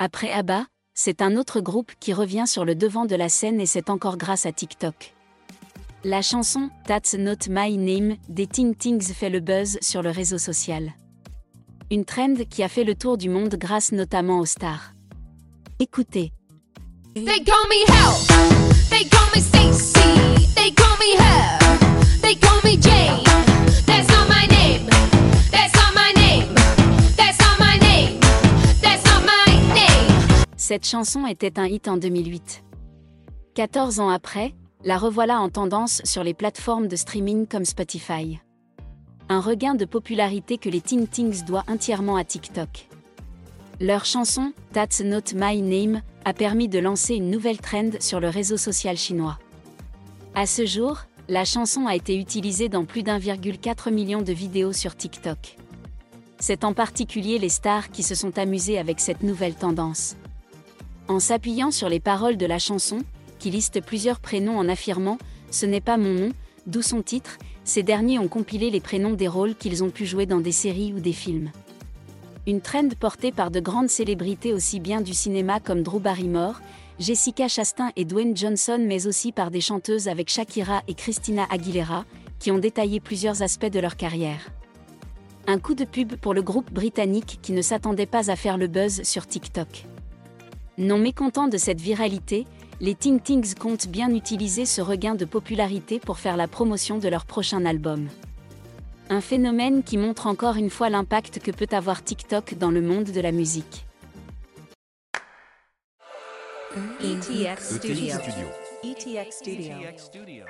Après ABBA, c'est un autre groupe qui revient sur le devant de la scène et c'est encore grâce à TikTok. La chanson That's Not My Name des Ting Tings fait le buzz sur le réseau social. Une trend qui a fait le tour du monde grâce notamment aux stars. Écoutez. Cette chanson était un hit en 2008. 14 ans après, la revoilà en tendance sur les plateformes de streaming comme Spotify. Un regain de popularité que les Ting Tings doit entièrement à TikTok. Leur chanson, That's Not My Name, a permis de lancer une nouvelle trend sur le réseau social chinois. À ce jour, la chanson a été utilisée dans plus d'1,4 million de vidéos sur TikTok. C'est en particulier les stars qui se sont amusées avec cette nouvelle tendance. En s'appuyant sur les paroles de la chanson, qui liste plusieurs prénoms en affirmant ⁇ Ce n'est pas mon nom ⁇ d'où son titre, ces derniers ont compilé les prénoms des rôles qu'ils ont pu jouer dans des séries ou des films. Une trend portée par de grandes célébrités aussi bien du cinéma comme Drew Barrymore, Jessica Chastain et Dwayne Johnson, mais aussi par des chanteuses avec Shakira et Christina Aguilera, qui ont détaillé plusieurs aspects de leur carrière. Un coup de pub pour le groupe britannique qui ne s'attendait pas à faire le buzz sur TikTok. Non mécontent de cette viralité, les Ting Tings comptent bien utiliser ce regain de popularité pour faire la promotion de leur prochain album. Un phénomène qui montre encore une fois l'impact que peut avoir TikTok dans le monde de la musique. ETX ETX Studio. Studio. ETX Studio. ETX Studio.